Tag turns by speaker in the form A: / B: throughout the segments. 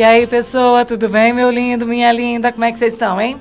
A: E aí, pessoa, tudo bem, meu lindo, minha linda? Como é que vocês estão, hein?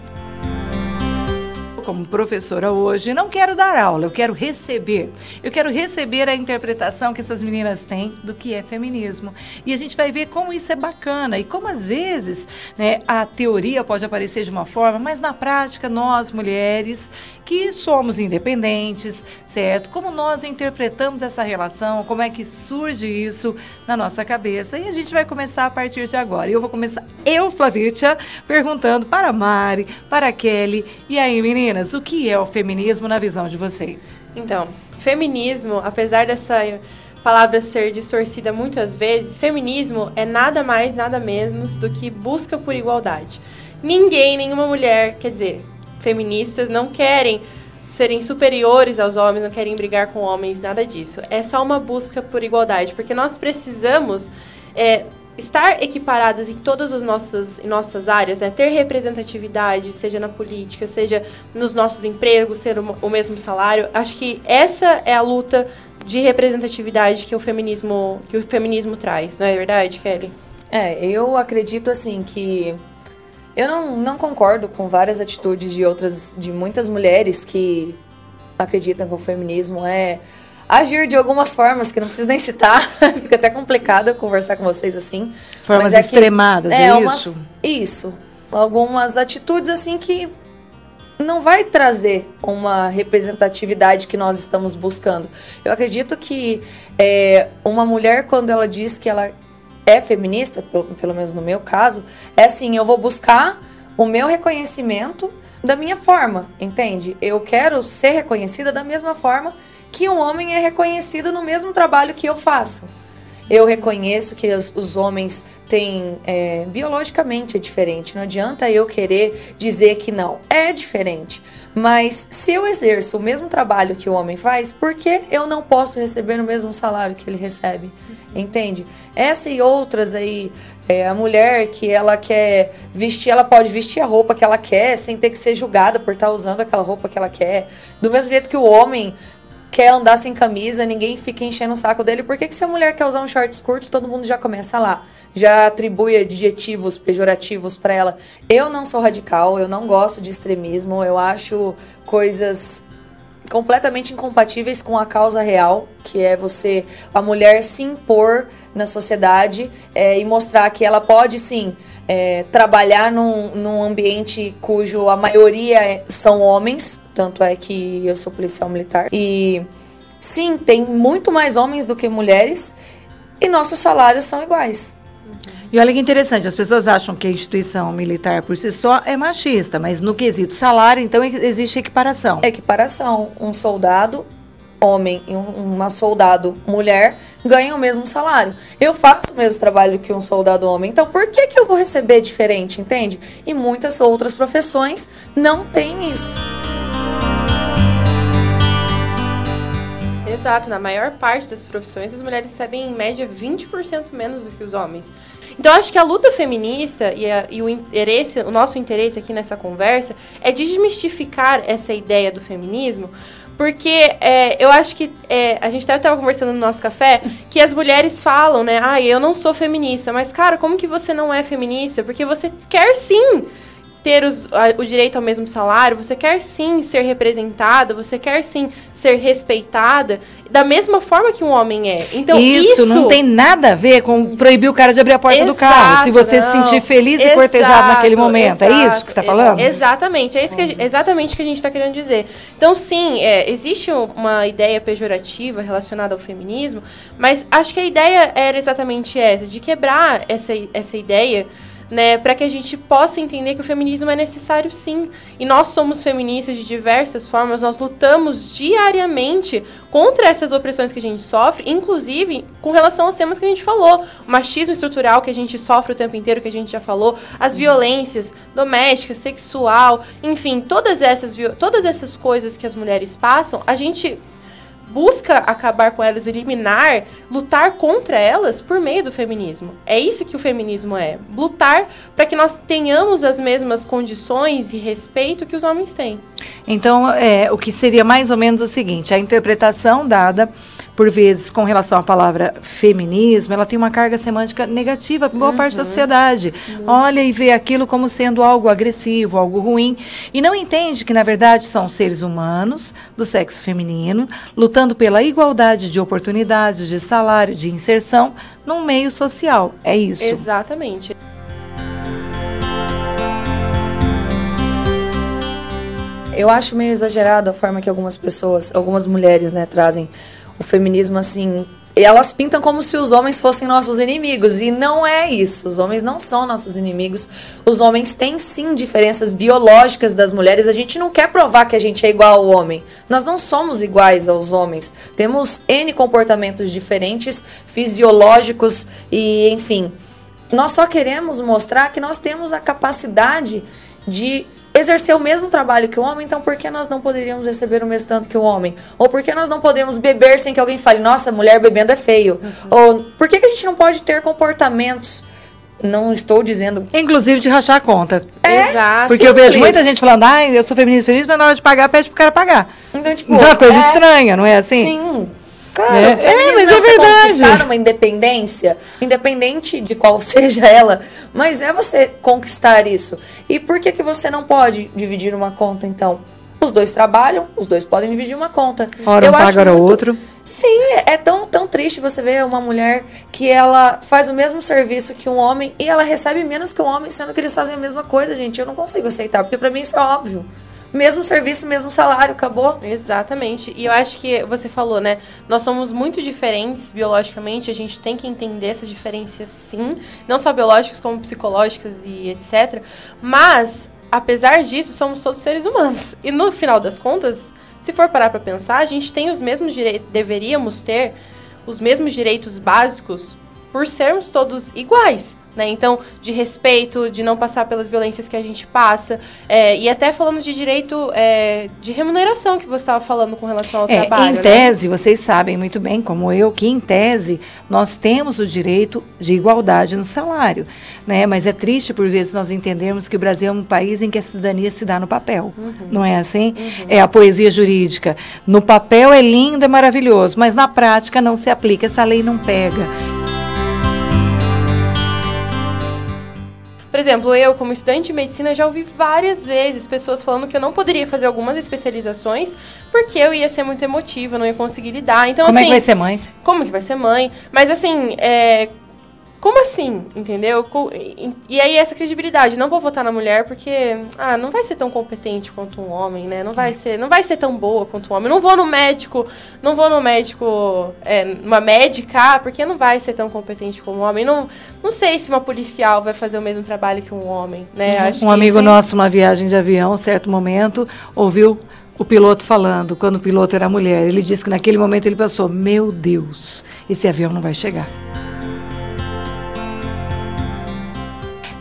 A: Como professora hoje, não quero dar aula, eu quero receber. Eu quero receber a interpretação que essas meninas têm do que é feminismo. E a gente vai ver como isso é bacana e como às vezes né, a teoria pode aparecer de uma forma, mas na prática nós, mulheres, que somos independentes, certo? Como nós interpretamos essa relação, como é que surge isso na nossa cabeça. E a gente vai começar a partir de agora. Eu vou começar, eu, Flavícia, perguntando para a Mari, para a Kelly. E aí, meninas? Meninas, o que é o feminismo na visão de vocês?
B: Então, feminismo, apesar dessa palavra ser distorcida muitas vezes, feminismo é nada mais, nada menos do que busca por igualdade. Ninguém, nenhuma mulher, quer dizer, feministas não querem serem superiores aos homens, não querem brigar com homens, nada disso. É só uma busca por igualdade, porque nós precisamos é, estar equiparadas em todas as nossas, nossas áreas, né? ter representatividade, seja na política, seja nos nossos empregos, ser o mesmo salário, acho que essa é a luta de representatividade que o feminismo que o feminismo traz, não é verdade, Kelly?
C: É, eu acredito assim que eu não, não concordo com várias atitudes de outras de muitas mulheres que acreditam que o feminismo é agir de algumas formas que não preciso nem citar, fica até complicado conversar com vocês assim.
A: Formas é extremadas, é, é isso?
C: Isso. Algumas atitudes assim que não vai trazer uma representatividade que nós estamos buscando. Eu acredito que é, uma mulher, quando ela diz que ela é feminista, pelo, pelo menos no meu caso, é assim: eu vou buscar o meu reconhecimento da minha forma, entende? Eu quero ser reconhecida da mesma forma que um homem é reconhecido no mesmo trabalho que eu faço. Eu reconheço que os, os homens têm. É, biologicamente é diferente. Não adianta eu querer dizer que não. É diferente. Mas se eu exerço o mesmo trabalho que o homem faz, por que eu não posso receber o mesmo salário que ele recebe? Entende? Essa e outras aí, é, a mulher que ela quer vestir, ela pode vestir a roupa que ela quer sem ter que ser julgada por estar usando aquela roupa que ela quer. Do mesmo jeito que o homem quer andar sem camisa, ninguém fica enchendo o saco dele. Por que, que se a mulher quer usar um shorts curto, todo mundo já começa lá? Já atribui adjetivos pejorativos para ela. Eu não sou radical, eu não gosto de extremismo, eu acho coisas completamente incompatíveis com a causa real, que é você, a mulher se impor na sociedade é, e mostrar que ela pode sim é, trabalhar num, num ambiente cujo a maioria são homens, tanto é que eu sou policial militar. E sim, tem muito mais homens do que mulheres e nossos salários são iguais.
A: E olha que interessante, as pessoas acham que a instituição militar por si só é machista, mas no quesito salário, então existe equiparação.
C: Equiparação. Um soldado homem e uma soldado mulher ganham o mesmo salário. Eu faço o mesmo trabalho que um soldado homem, então por que, que eu vou receber diferente, entende? E muitas outras profissões não têm isso.
B: Exato, na maior parte das profissões as mulheres recebem em média 20% menos do que os homens. Então acho que a luta feminista e, a, e o interesse, o nosso interesse aqui nessa conversa é desmistificar essa ideia do feminismo, porque é, eu acho que é, a gente estava conversando no nosso café que as mulheres falam, né? Ah, eu não sou feminista. Mas, cara, como que você não é feminista? Porque você quer sim ter os, o direito ao mesmo salário, você quer sim ser representada, você quer sim ser respeitada da mesma forma que um homem é. Então
A: isso, isso não tem nada a ver com proibir o cara de abrir a porta exato, do carro, se você não. se sentir feliz exato, e cortejado naquele momento. Exato, é isso que você está falando?
B: Exatamente, é isso que exatamente que a gente está querendo dizer. Então sim, é, existe uma ideia pejorativa relacionada ao feminismo, mas acho que a ideia era exatamente essa, de quebrar essa, essa ideia né, para que a gente possa entender que o feminismo é necessário sim. E nós somos feministas de diversas formas, nós lutamos diariamente contra essas opressões que a gente sofre, inclusive com relação aos temas que a gente falou, o machismo estrutural que a gente sofre o tempo inteiro, que a gente já falou, as violências domésticas, sexual, enfim, todas essas todas essas coisas que as mulheres passam, a gente busca acabar com elas, eliminar, lutar contra elas por meio do feminismo. É isso que o feminismo é. Lutar para que nós tenhamos as mesmas condições e respeito que os homens têm.
A: Então, é, o que seria mais ou menos o seguinte: a interpretação dada por vezes, com relação à palavra feminismo, ela tem uma carga semântica negativa para boa uhum. parte da uhum. sociedade. Uhum. Olha e vê aquilo como sendo algo agressivo, algo ruim, e não entende que, na verdade, são seres humanos do sexo feminino, lutando pela igualdade de oportunidades, de salário, de inserção num meio social. É isso.
B: Exatamente.
C: Eu acho meio exagerado a forma que algumas pessoas, algumas mulheres, né, trazem o feminismo assim. Elas pintam como se os homens fossem nossos inimigos. E não é isso. Os homens não são nossos inimigos. Os homens têm sim diferenças biológicas das mulheres. A gente não quer provar que a gente é igual ao homem. Nós não somos iguais aos homens. Temos N comportamentos diferentes, fisiológicos e, enfim. Nós só queremos mostrar que nós temos a capacidade de exercer o mesmo trabalho que o homem, então por que nós não poderíamos receber o mesmo tanto que o homem? Ou por que nós não podemos beber sem que alguém fale, nossa, mulher bebendo é feio? Uhum. Ou por que, que a gente não pode ter comportamentos não estou dizendo.
A: Inclusive de rachar a conta.
C: É, Exato.
A: Porque Simples. eu vejo muita gente falando, ah, eu sou feminista feliz, mas na hora de pagar, pede pro cara pagar. Então, tipo. Então é uma coisa é... estranha, não é assim?
C: Sim. Claro, é, é mas é verdade. conquistar uma independência, independente de qual seja ela, mas é você conquistar isso. E por que, que você não pode dividir uma conta, então? Os dois trabalham, os dois podem dividir uma conta.
A: Ora Eu um paga, ora muito... outro.
C: Sim, é tão, tão triste você ver uma mulher que ela faz o mesmo serviço que um homem e ela recebe menos que um homem, sendo que eles fazem a mesma coisa, gente. Eu não consigo aceitar, porque para mim isso é óbvio mesmo serviço, mesmo salário, acabou.
B: Exatamente. E eu acho que você falou, né? Nós somos muito diferentes biologicamente, a gente tem que entender essas diferenças sim, não só biológicas como psicológicas e etc. Mas, apesar disso, somos todos seres humanos. E no final das contas, se for parar para pensar, a gente tem os mesmos direitos, deveríamos ter os mesmos direitos básicos por sermos todos iguais. Né? Então, de respeito, de não passar pelas violências que a gente passa. É, e até falando de direito é, de remuneração que você estava falando com relação ao é, trabalho.
A: Em
B: né?
A: tese, vocês sabem muito bem, como eu, que em tese nós temos o direito de igualdade no salário. Né? Mas é triste por vezes nós entendermos que o Brasil é um país em que a cidadania se dá no papel. Uhum. Não é assim? Uhum. É a poesia jurídica. No papel é lindo, é maravilhoso, mas na prática não se aplica, essa lei não pega.
B: Por exemplo, eu, como estudante de medicina, já ouvi várias vezes pessoas falando que eu não poderia fazer algumas especializações porque eu ia ser muito emotiva, não ia conseguir lidar. Então,
A: como
B: assim,
A: é que assim, vai ser mãe?
B: Como que vai ser mãe? Mas assim, é, como assim? Entendeu? E aí essa credibilidade, não vou votar na mulher porque ah, não vai ser tão competente quanto um homem, né? Não vai ser, não vai ser tão boa quanto um homem. Não vou no médico, não vou no médico, é, uma médica, porque não vai ser tão competente como um homem. Não, não sei se uma policial vai fazer o mesmo trabalho que um homem, né?
A: Uhum. um amigo nosso, uma viagem de avião, certo momento, ouviu o piloto falando, quando o piloto era mulher. Ele disse que naquele momento ele pensou: "Meu Deus, esse avião não vai chegar".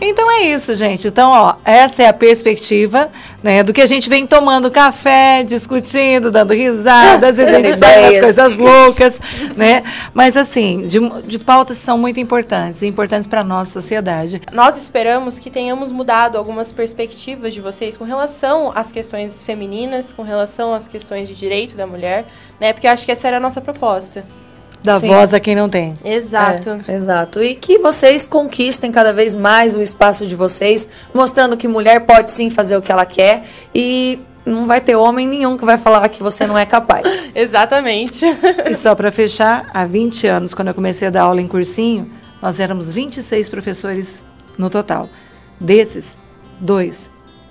A: Então é isso, gente. Então, ó, essa é a perspectiva, né, do que a gente vem tomando café, discutindo, dando risada, às vezes a gente sai umas coisas loucas, né? Mas assim, de, de pautas são muito importantes, importantes para nossa sociedade.
B: Nós esperamos que tenhamos mudado algumas perspectivas de vocês com relação às questões femininas, com relação às questões de direito da mulher, né? Porque eu acho que essa era a nossa proposta.
A: Da Sim. voz a quem não tem.
B: Exato.
C: É, exato. E que vocês conquistem cada vez mais o espaço de vocês, mostrando que mulher pode sim fazer o que ela quer e não vai ter homem nenhum que vai falar que você não é capaz.
B: Exatamente.
A: e só para fechar, há 20 anos, quando eu comecei a dar aula em cursinho, nós éramos 26 professores no total. Desses, dois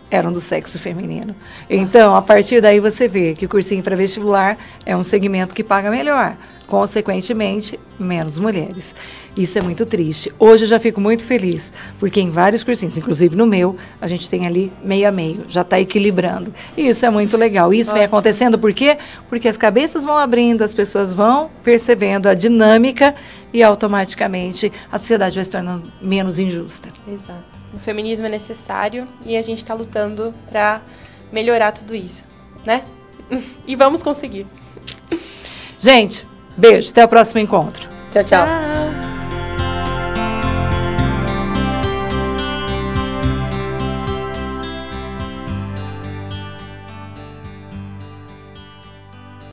A: eram do sexo feminino. Então, Nossa. a partir daí você vê que o cursinho para vestibular é um segmento que paga melhor consequentemente, menos mulheres. Isso é muito triste. Hoje eu já fico muito feliz, porque em vários cursinhos, inclusive no meu, a gente tem ali meio a meio, já está equilibrando. E isso é muito legal. Isso Ótimo. vem acontecendo por quê? Porque as cabeças vão abrindo, as pessoas vão percebendo a dinâmica e automaticamente a sociedade vai se tornando menos injusta.
B: Exato. O feminismo é necessário e a gente está lutando para melhorar tudo isso, né? E vamos conseguir.
A: Gente, Beijo, até o próximo encontro.
C: Tchau, tchau. tchau.